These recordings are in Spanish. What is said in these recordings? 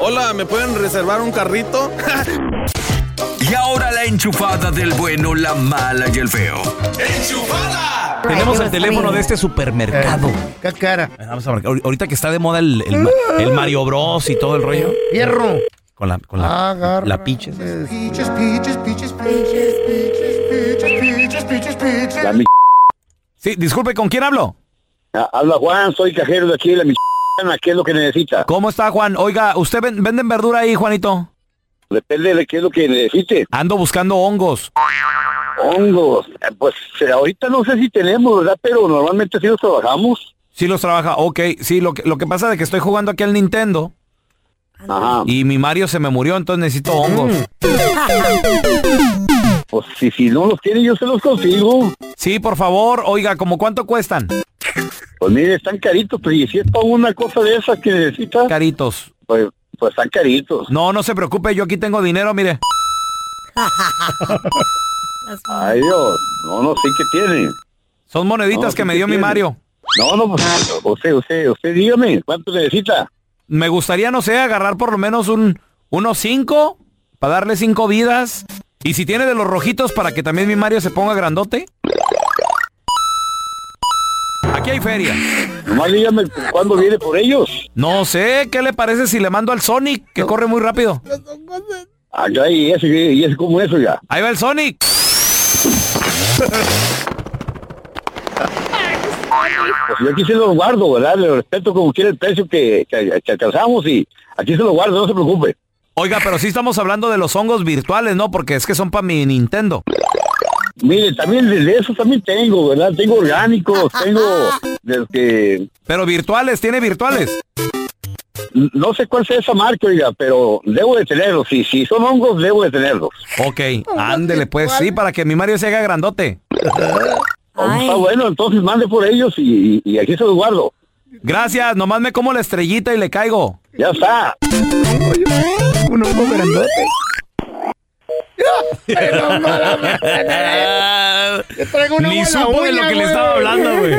Hola, ¿me pueden reservar un carrito? y ahora la enchufada del bueno, la mala y el feo. ¡Enchufada! Tenemos el teléfono de este supermercado. Eh, ¿Qué cara? Vamos a ver, ahorita que está de moda el, el, el Mario Bros y todo el rollo. Hierro. Con la, con la, Agarra. la piches. Piches, piches, piches, piches, piches, piches, piches, piches. La mi... Sí, disculpe, ¿con quién hablo? Ah, Habla Juan, soy cajero de aquí de la mi... ¿Qué es lo que necesita? ¿Cómo está, Juan? Oiga, ¿usted ven- venden verdura ahí, Juanito? Depende de qué es lo que necesite. Ando buscando hongos. Hongos. Eh, Pues eh, ahorita no sé si tenemos, ¿verdad? Pero normalmente sí los trabajamos. Sí los trabaja, ok. Sí, lo que, lo que pasa es que estoy jugando aquí al Nintendo Ajá. y mi Mario se me murió, entonces necesito hongos. Pues si, si no los tiene, yo se los consigo. Sí, por favor, oiga, ¿como cuánto cuestan? Pues mire, están caritos, pero y si es para una cosa de esas que necesita, Caritos. pues, pues están caritos. No, no se preocupe, yo aquí tengo dinero, mire. Ay Dios, no, no sé qué tiene. Son moneditas No, que me dio mi. Mario. No, no, pues usted, usted, usted dígame, ¿cuánto necesita? Me gustaría, no sé, agarrar por lo menos un unos cinco para darle cinco vidas. Y si tiene de los rojitos para que también mi Mario se ponga grandote. Hay feria. Nomás dígame cuándo viene por ellos. No sé, ¿qué le parece si le mando al Sonic, que corre muy rápido? Ah, ya, y ese, y ese como eso ya. Ahí va el Sonic. Pues yo aquí se lo guardo, ¿verdad? Le respeto como quiera el precio que, que, que alcanzamos y aquí se lo guardo, no se preocupe. Oiga, pero sí estamos hablando de los hongos virtuales, ¿no? Porque es que son para mi Nintendo. Mire, también de eso también tengo, ¿verdad? Tengo orgánicos, tengo del que... Pero virtuales, ¿tiene virtuales? No sé cuál sea esa marca, oiga, pero debo de tenerlos. Si, si son hongos, debo de tenerlos. Ok, ándele pues, sí, para que mi Mario se haga grandote. Está bueno, entonces mande por ellos y, y- y aquí se los guardo. Gracias, nomás me como la estrellita y le caigo. Ya está. Un hongo grandote. Traigo un hongo Ni supo de lo que le estaba hablando, güey.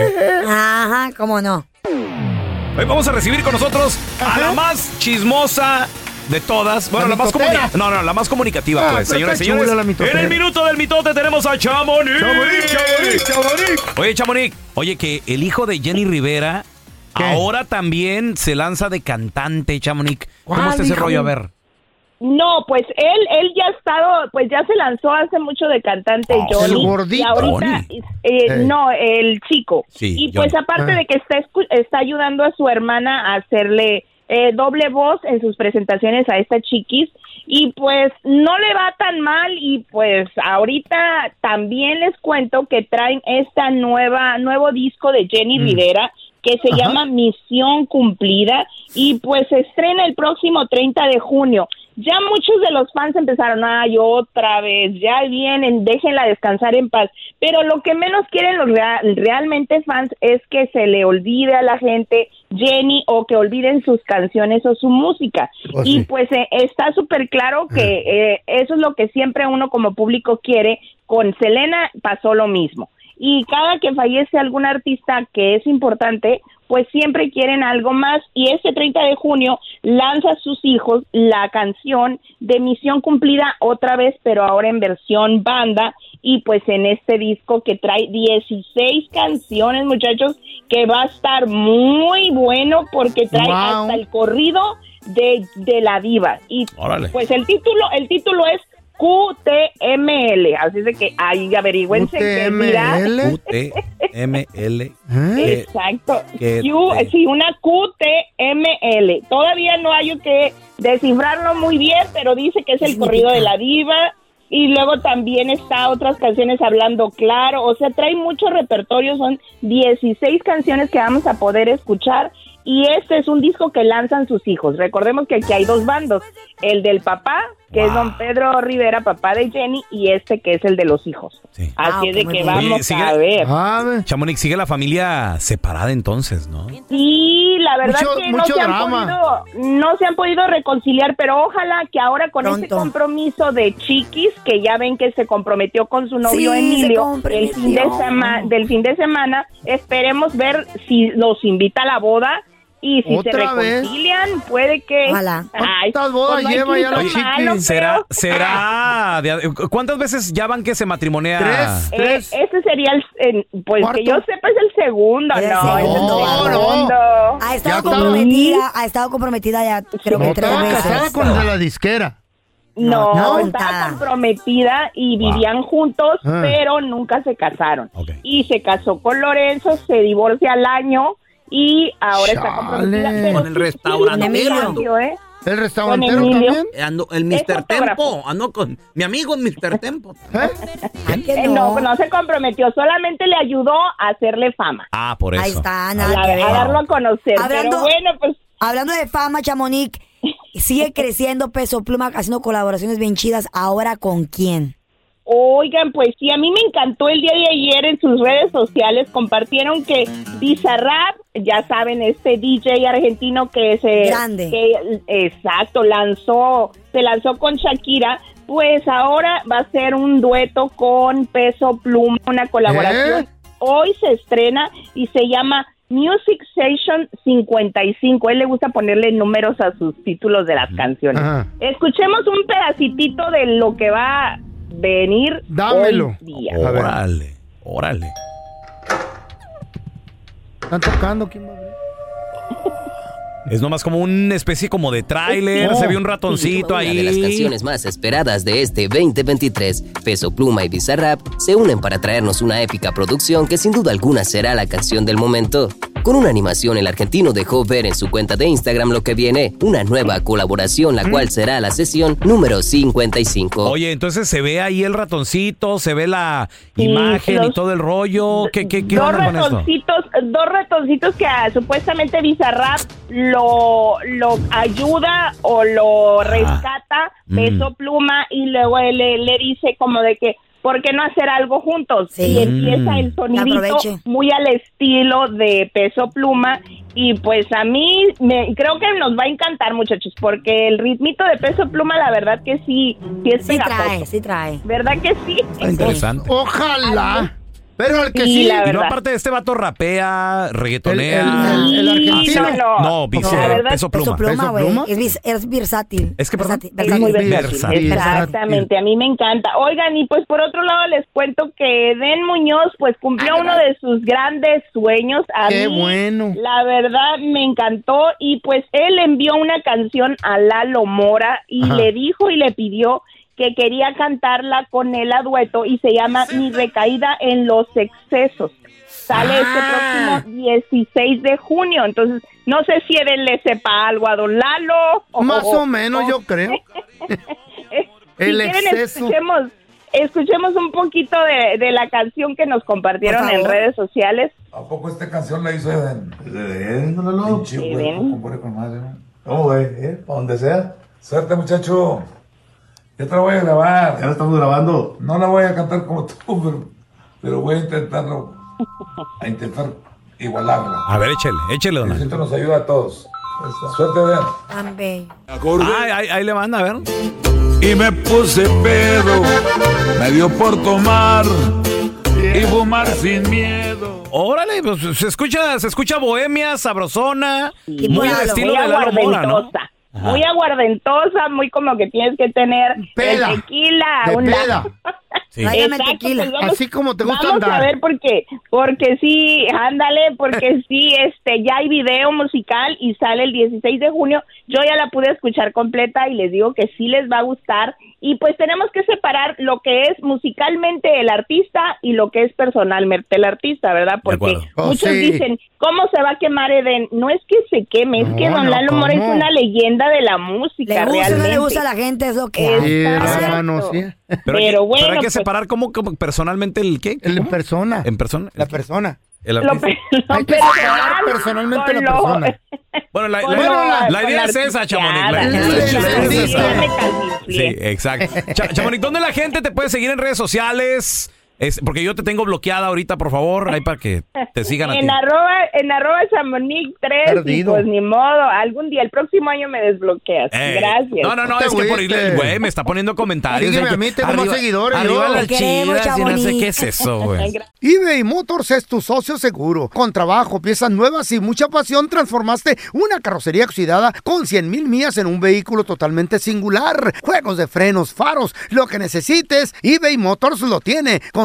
Ajá, cómo no. Hoy vamos a recibir con nosotros a la más chismosa de todas. Bueno, ¿La la, más comunicativa. No, no, la más comunicativa, Ah, pues, pero señores y señores. en el minuto del mitote tenemos a Chamonix. Chamonix, Chamonix, Chamonix. Oye, Chamonix, oye, que el hijo de Jenny Rivera ahora también se lanza de cantante, Chamonix. ¿Cómo ¿Cuál está ese rollo? A ver. No, pues él, él ya ha estado, pues ya se lanzó hace mucho de cantante Johnny. el gordito. Y ahorita, eh, no, el chico. Sí, y pues Johnny. aparte Ah. de que está, está ayudando a su hermana a hacerle eh, doble voz en sus presentaciones a esta chiquis. Y pues no le va tan mal y pues ahorita también les cuento que traen esta nueva, nuevo disco de Jenny Rivera que se llama Misión Cumplida y pues se estrena el próximo 30 de junio. Ya muchos de los fans empezaron, ay, otra vez, ya vienen, déjenla descansar en paz. Pero lo que menos quieren los rea- realmente fans es que se le olvide a la gente Jenny o que olviden sus canciones o su música. Pues y sí. pues eh, está súper claro que eh, eso es lo que siempre uno como público quiere. Con Selena pasó lo mismo. Y cada que fallece algún artista que es importante, pues siempre quieren algo más. Y este 30 de junio lanza a sus hijos la canción de Misión Cumplida otra vez, pero ahora en versión banda. Y pues en este disco que trae 16 canciones, muchachos, que va a estar muy bueno porque trae Wow. hasta el corrido de, de la diva. Y Órale. pues el título, el título es QTML, así es de que ahí averigüense que dirá. UTML. Exacto. que Q- te- sí, una QTML. Todavía no hay que descifrarlo muy bien, pero dice que es el corrido de la diva. Y luego también está otras canciones hablando claro. O sea, trae mucho repertorio. Son 16 canciones que vamos a poder escuchar. Y este es un disco que lanzan sus hijos. Recordemos que aquí hay dos bandos. El del papá, que es don Pedro Rivera, papá de Jenny, y este que es el de los hijos. Así es de que vamos Oye, sigue- a ver. Chamonix, sigue la familia separada entonces, ¿no? Sí, la verdad Mucho- que no mucho se, han podido, no se han podido reconciliar, pero ojalá que ahora con este Pronto. compromiso de Chiquis, que ya ven que se comprometió con su novio Sí, Emilio el fin de del fin de semana, esperemos ver si los invita a la boda. Y si se ¿Otra vez? reconcilian, puede que... Ojalá. Ay, ¿Cuántas bodas pues no hay lleva ya la malo, ¿Será, será de- ¿Cuántas veces ya van que se matrimonea? Eh, ese sería el, el- pues ¿Cuarto? que yo sepa es el segundo, no, El es el segundo. segundo. Ha estado comprometida, ha estado comprometida ya creo que No, tres estaba veces. casada con el de la disquera. No, No, estaba nada. comprometida y vivían juntos, Ah. pero nunca se casaron. Y se casó con Lorenzo, se divorcia al año y ahora está comprometida. Pero Con el sí- restaurantero. ¿eh? ¿El restaurantero también? Eh, ando- el Mr. Tempo. Ando con mi amigo Mr. Tempo. Eh, no, no se comprometió, solamente le ayudó a hacerle fama. Ah, por eso. Ahí está, A, nada a ver. darlo a conocer. Hablando- pero bueno, pues Hablando de fama, Chamonix, sigue creciendo Peso Pluma haciendo colaboraciones bien chidas. ¿Ahora con quién? Oigan, pues sí, a mí me encantó el día de ayer en sus redes sociales, compartieron que Bizarrap, ya saben, este DJ argentino que se... Grande. que, exacto, lanzó, se lanzó con Shakira, pues ahora va a ser un dueto con Peso Pluma, una colaboración. ¿Eh? Hoy se estrena y se llama Music Station 55. A él le gusta ponerle números a sus títulos de las canciones. Ajá. Escuchemos un pedacitito de lo que va venir Dámelo. hoy día. Órale, órale. ¿Están tocando? ¿Quién va a ver? Es nomás como una especie como de tráiler, No. se ve un ratoncito Una ahí. de las canciones más esperadas de este 2023, Peso Pluma y Bizarrap se unen para traernos una épica producción que sin duda alguna será la canción del momento. Con una animación, el argentino dejó ver en su cuenta de Instagram lo que viene, una nueva colaboración, la cual será la sesión número 55. Oye, entonces se ve ahí el ratoncito, se ve la Sí, imagen y todo el rollo. ¿Qué, qué, qué dos onda con esto? ratoncitos, dos ratoncitos que ah, supuestamente Bizarrap lo, lo ayuda o lo rescata, peso pluma, y luego él le, le dice como de que, ¿por qué no hacer algo juntos? Y empieza el sonidito aproveche. muy al estilo de peso pluma. Y pues a mí me, creo que nos va a encantar, muchachos, porque el ritmito de peso pluma, la verdad que sí, sí es Sí pegajoso. trae, sí trae. ¿Verdad que sí? Interesante. Ojalá. Pero el que Sí, sí. la Y no aparte de este vato rapea, reggaetonea. El- el- el argentino. hace- No, No, vice- la verdad, peso pluma. Peso pluma, ¿Peso güey. Es, es versátil. Es que, versátil. Es muy versátil. Exactamente, a mí me encanta. Oigan, y pues por otro lado les cuento que Den Muñoz pues cumplió uno de sus grandes sueños. A Qué mí, bueno. La verdad me encantó y pues él envió una canción a Lalo Mora y Ajá. le dijo y le pidió que quería cantarla con él a dueto y se llama Mi recaída en los excesos. Sale Ah. este próximo 16 de junio, entonces no sé si él le sepa algo a Don Lalo. Más o menos, yo creo. El si quieren, exceso. escuchemos, escuchemos un poquito de, de la canción que nos compartieron en redes sociales. ¿A poco esta canción la hizo Eden? Eden, no, no, Pinche Eden. güey, compone con madre, ¿no? ¿Cómo, güey? ¿Eh? ¿Para donde sea? Suerte, muchacho. Yo te la voy a grabar. Ya la estamos grabando. No la voy a cantar como tú, pero, pero voy a intentarlo. A intentar igualarla. A ver, échele, échele, don Esto nos ayuda a todos. Suerte. Tan bello. Ay, ahí, ahí le manda, a ver. Y me puse pedo, me dio por tomar y fumar sin miedo. Órale, pues se escucha, se escucha bohemia, sabrosona, Y muy al estilo de Lalo Mora, ¿no? Muy aguardentosa, muy como que tienes que tener Peda. el tequila. De una- peda. Sí. Tráigame Exacto, tequila. pues vamos- Así como te gusta Vamos andar. a ver porque porque sí, ándale, porque sí, este ya hay video musical y sale el 16 de junio. Yo ya la pude escuchar completa y les digo que sí les va a gustar y pues tenemos que separar lo que es musicalmente el artista y lo que es personalmente el artista, ¿verdad? Porque. Oh, muchos sí. dicen, ¿cómo se va a quemar Eden? No es que se queme, es No, que Don no, Lalo Mora es una leyenda de la música Le gusta realmente. le gusta a la gente, es lo que Exacto. hermano, sí. Pero, bueno, pero hay que pues- separar cómo, cómo personalmente el qué. El en ¿Cómo? persona. En persona. La persona. El Lo, pe- lo Hay que personal personalmente la persona. Bueno, la, la- la con idea la es esa, Chamonix. La, la- la- la- la- sí, es esa. Sí, exacto. Cha- Chamonix, ¿dónde la gente te puede seguir en redes sociales? Es- porque yo te tengo bloqueada ahorita, por favor, ahí para que te sigan a ti. En arroba, en arroba Chamonix 3 y Perdido. pues ni modo, algún día, el próximo año me desbloqueas. Ey. Gracias. No, no, no, es que por agüites. el güey me está poniendo comentarios. De que a mí, tengo más arriba- seguidores Arriba las chivas y no sé qué es eso, güey. eBay Motors es tu socio seguro. Con trabajo, piezas nuevas y mucha pasión, transformaste una carrocería oxidada con 100 mil millas en un vehículo totalmente singular. Juegos de frenos, faros, lo que necesites, eBay Motors lo tiene. Con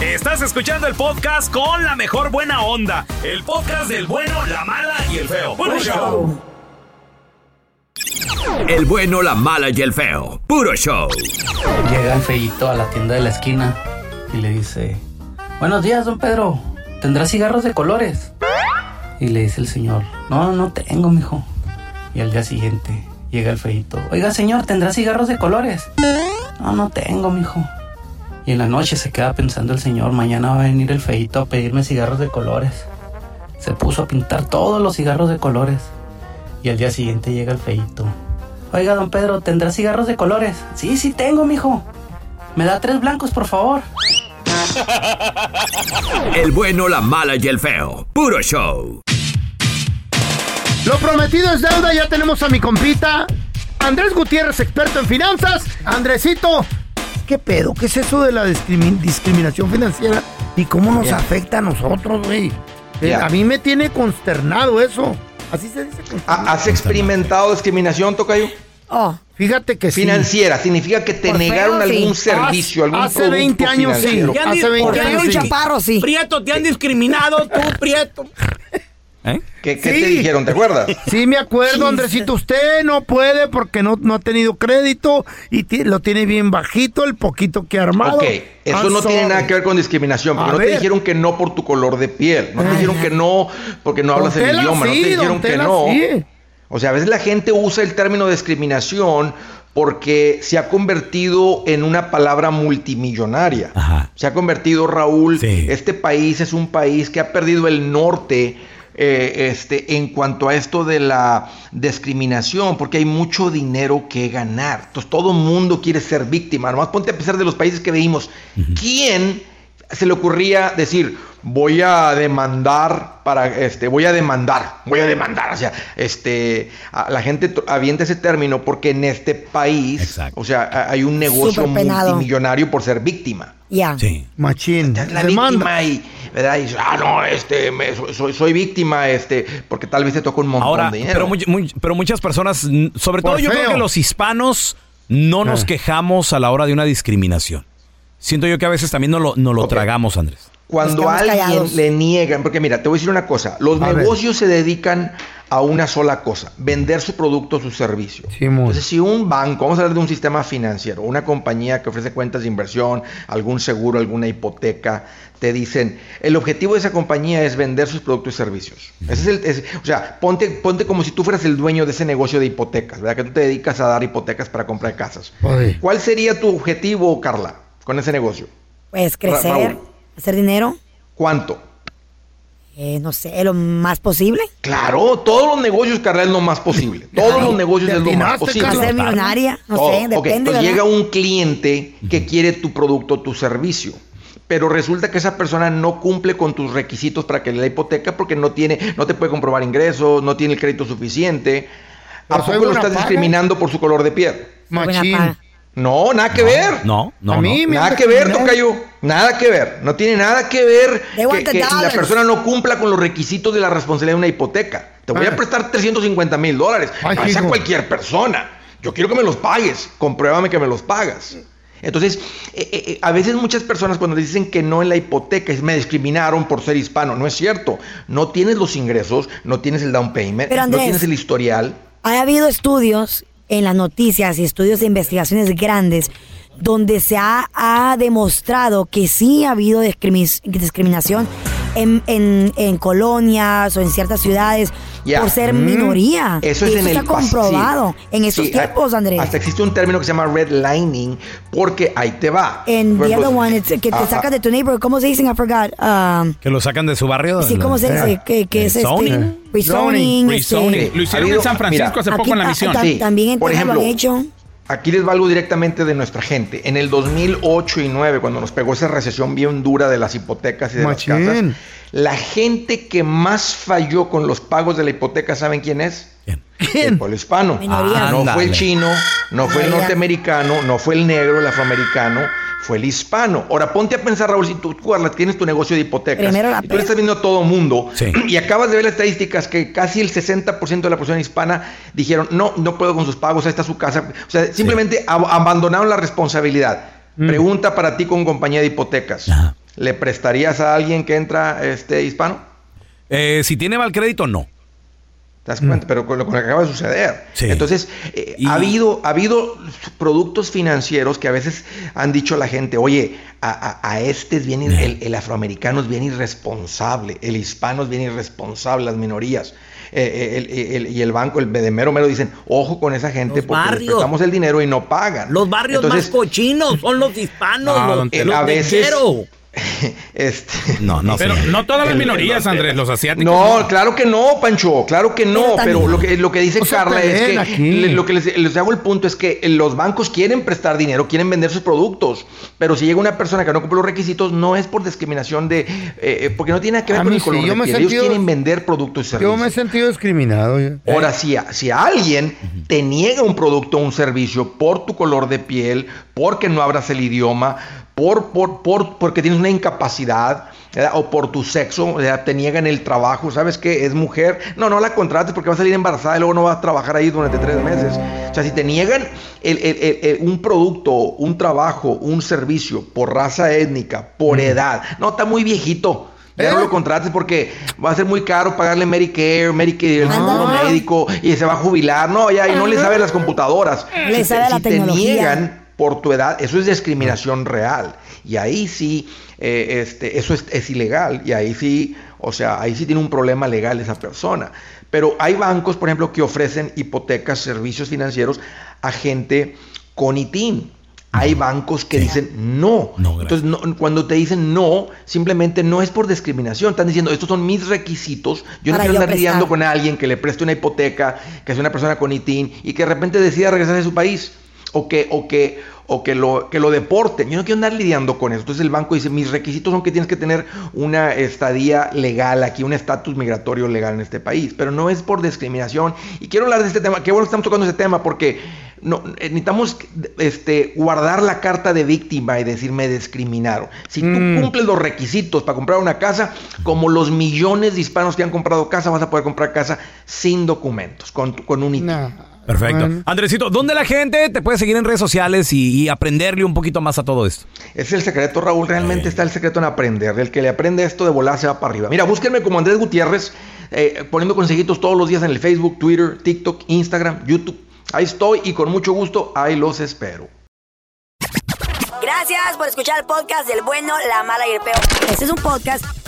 Estás escuchando el podcast con la mejor buena onda. El podcast del bueno, la mala y el feo. Bueno, show. El bueno, la mala y el feo. Puro show. Llega el feíto a la tienda de la esquina y le dice, buenos días, don Pedro, ¿tendrá cigarros de colores? Y le dice el señor, no, no tengo, mijo. Y al día siguiente llega el feíto, oiga, señor, ¿tendrá cigarros de colores? No, no tengo, mijo. Y en la noche se queda pensando el señor, mañana va a venir el feíto a pedirme cigarros de colores. Se puso a pintar todos los cigarros de colores. Y al día siguiente llega el feíto. Oiga, don Pedro, ¿tendrá cigarros de colores? Sí, sí tengo, mijo. ¿Me da tres blancos, por favor? El bueno, la mala y el feo. Puro show. Lo prometido es deuda, ya tenemos a mi compita Andrés Gutiérrez, experto en finanzas. Andresito, ¿qué pedo? ¿Qué es eso de la discrimi- discriminación financiera? ¿Y cómo nos afecta a nosotros, güey? Eh. A mí me tiene consternado eso. Así se dice. ¿Ha- ¿Has experimentado discriminación, Tocayo? Oh. Fíjate que sí. Financiera, significa que te Por negaron feo, sí. algún servicio, algún hace producto 20 años sí. financiero. Hace dis- 20 te han años sí. chaparro, sí. Prieto, te han discriminado tú, Prieto. ¿Qué, qué Sí. te dijeron? ¿Te acuerdas? Sí, me acuerdo, Andresito. Usted no puede porque no, no ha tenido crédito y lo tiene bien bajito el poquito que ha armado. Ok, eso I'm no tiene sorry. nada que ver con discriminación, porque A no te dijeron que no por tu color de piel, no te dijeron que no porque no hablas el idioma, no te dijeron que no. sí. O sea, a veces la gente usa el término discriminación porque se ha convertido en una palabra multimillonaria. Se ha convertido, Raúl, este país es un país que ha perdido el norte eh, este, en cuanto a esto de la discriminación, porque hay mucho dinero que ganar. Entonces todo el mundo quiere ser víctima. Nomás ponte a pesar de los países que veíamos. ¿Quién se le ocurría decir, voy a demandar para, este, voy a demandar, voy a demandar, o sea, este, a- la gente avienta ese término porque en este país, o sea, a- hay un negocio multimillonario por ser víctima. Ya. Sí. Machín. La Demanda. víctima y, ¿verdad? Y dice, ah, no, este, me- soy- soy, soy víctima, este, porque tal vez te toca un montón Ahora, de dinero. pero, muy- muy- pero muchas personas, sobre Por todo yo creo que los hispanos no nos Ah. quejamos a la hora de una discriminación. Siento yo que a veces también no lo, no lo tragamos, Andrés. Cuando a alguien callados. le niegan, porque mira, te voy a decir una cosa, los A ver. negocios se dedican a una sola cosa, vender su producto o su servicio. Entonces, si un banco, vamos a hablar de un sistema financiero, una compañía que ofrece cuentas de inversión, algún seguro, alguna hipoteca, te dicen, el objetivo de esa compañía es vender sus productos y servicios. Ese es el, es- o sea, ponte, ponte como si tú fueras el dueño de ese negocio de hipotecas, ¿verdad? Que tú te dedicas a dar hipotecas para comprar casas. ¿Cuál sería tu objetivo, Carla, con ese negocio? Pues crecer, Raúl. hacer dinero, ¿Cuánto? eh, no sé, lo más posible. Claro, todos los negocios, Carla, es lo más posible. Todos los negocios es lo más posible. Ser millonaria, no Todo. sé, Ok, depende. llega un cliente que quiere tu producto, tu servicio. Pero resulta que esa persona no cumple con tus requisitos para que le dé la hipoteca porque no tiene, no te puede comprobar ingresos, no tiene el crédito suficiente. ¿A poco lo estás paga. discriminando por su color de piel? Machín. No, nada que ver. No, no, A mí no. Nada que ver. Tocayo. Nada que ver. No tiene nada que ver que, que la persona no cumpla con los requisitos de la responsabilidad de una hipoteca. Te voy a prestar 350 mil dólares. Ay, No sea hijo. cualquier persona. Yo quiero que me los pagues. Compruébame que me los pagas. Entonces, eh, eh, eh, a veces muchas personas cuando dicen que no en la hipoteca, es, me discriminaron por ser hispano. No es cierto. No tienes los ingresos, no tienes el down payment, Pero, no tienes el historial. Ha habido estudios en las noticias y estudios de investigaciones grandes donde se ha, ha demostrado que sí ha habido discrimi- discriminación en, en- en colonias o en ciertas ciudades Ya. por ser Mm. minoría. Eso es Y en el está pas- comprobado sí. en estos Sí, tiempos, Andrés. Hasta existe un término que se llama redlining, porque ahí te va. En the other ejemplo, one, it's- que te ajá. sacas de tu neighborhood. ¿Cómo se dicen? I forgot. Um, Que lo sacan de su barrio. sí, ¿cómo se dice? Que, que es este, Zoning. rezoning. este- Sí, ha habido- mira, Aquí ta- ta- Sí, También en por Texas lo han ejemplo, hecho. Aquí les va algo directamente de nuestra gente. En el 2008 y 9, cuando nos pegó esa recesión bien dura de las hipotecas y de Machín. las casas, la gente que más falló con los pagos de la hipoteca, ¿saben quién es? El pueblo hispano. Minoría. no fue el chino, no fue el norteamericano, no fue el negro, el afroamericano, fue el hispano. Ahora ponte a pensar, Raúl, si tú, Carla, tienes tu negocio de hipotecas Primero la y tú le estás viendo a todo mundo Sí. y acabas de ver las estadísticas que casi el 60% de la población hispana dijeron, no, no puedo con sus pagos, ahí está su casa. O sea, simplemente ab- abandonaron la responsabilidad. Mm. Pregunta para ti con compañía de hipotecas. ¿Le prestarías a alguien que entra este hispano? Eh, si tiene mal crédito, no. ¿Te das cuenta? Pero con lo, con lo que acaba de suceder. Sí. Entonces, eh, ha, habido, ha habido productos financieros que a veces han dicho a la gente, oye, a, a- a este es bien, ir- el, el afroamericano es bien irresponsable, el hispano es bien irresponsable, las minorías. Eh, eh, el- el- y el banco, el de mero mero dicen, ojo con esa gente porque les barrios. prestamos el dinero y no pagan. Los barrios Entonces, más cochinos son los hispanos, No, los, A veces-. Este, No, no. Pero señor. no todas las minorías, Andrés, los asiáticos. No, claro que no, Pancho, claro que no, Pero lo que lo que dice Carla es que aquí. lo que les, les hago el punto es que los bancos quieren prestar dinero, quieren vender sus productos, pero si llega una persona que no cumple los requisitos no es por discriminación de eh, eh, porque no tiene nada que ver A con el color sí, de yo piel, ellos quieren vender productos y Yo servicios. me he sentido discriminado. yo. Ahora, si, a- si alguien te niega un producto o un servicio por tu color de piel, porque no hablas el idioma, por, por, por, porque tienes una incapacidad ¿verdad? o por tu sexo, o sea, te niegan el trabajo, ¿sabes qué? Es mujer, no, no la contrates porque va a salir embarazada y luego no va a trabajar ahí durante tres meses. O sea, si te niegan el- el- el- un producto, un trabajo, un servicio por raza étnica, por edad, no, está muy viejito. Ya no lo contrates porque va a ser muy caro pagarle Medicare, Medicare, el seguro médico y se va a jubilar. No, ya, y no le sabe las computadoras. Le Si sabe te- la si te tecnología. niegan por tu edad, eso es discriminación real. Y ahí sí, eh, este, eso es, es ilegal. Y ahí sí, o sea, ahí sí tiene un problema legal esa persona. Pero hay bancos, por ejemplo, que ofrecen hipotecas, servicios financieros a gente con ITIN. Hay bancos que dicen no. Entonces, no- cuando te dicen no, simplemente no es por discriminación. Están diciendo, estos son mis requisitos. Yo no quiero andar lidiando con alguien que le preste una hipoteca, que es una persona con ITIN y que de repente decida regresar a su país o que, o que, o que lo, que lo deporten. Yo no quiero andar lidiando con eso. Entonces el banco dice, mis requisitos son que tienes que tener una estadía legal aquí, un estatus migratorio legal en este país. Pero no es por discriminación. Y quiero hablar de este tema. Qué bueno que estamos tocando ese tema porque no, eh, necesitamos este, guardar la carta de víctima y decir me discriminaron. Si tú cumples los requisitos para comprar una casa, como los millones de hispanos que han comprado casa, vas a poder comprar casa sin documentos, con, con un ITIN. Perfecto. Bueno. Andresito, ¿dónde la gente te puede seguir en redes sociales y, y aprenderle un poquito más a todo esto? Es el secreto, Raúl. Realmente está el secreto en aprender. El que le aprende esto de volar se va para arriba. Mira, búsquenme como Andrés Gutiérrez, eh, poniendo consejitos todos los días en el Facebook, Twitter, TikTok, Instagram, YouTube. Ahí estoy y con mucho gusto ahí los espero. Gracias por escuchar el podcast del bueno, la mala y el peor. Este es un podcast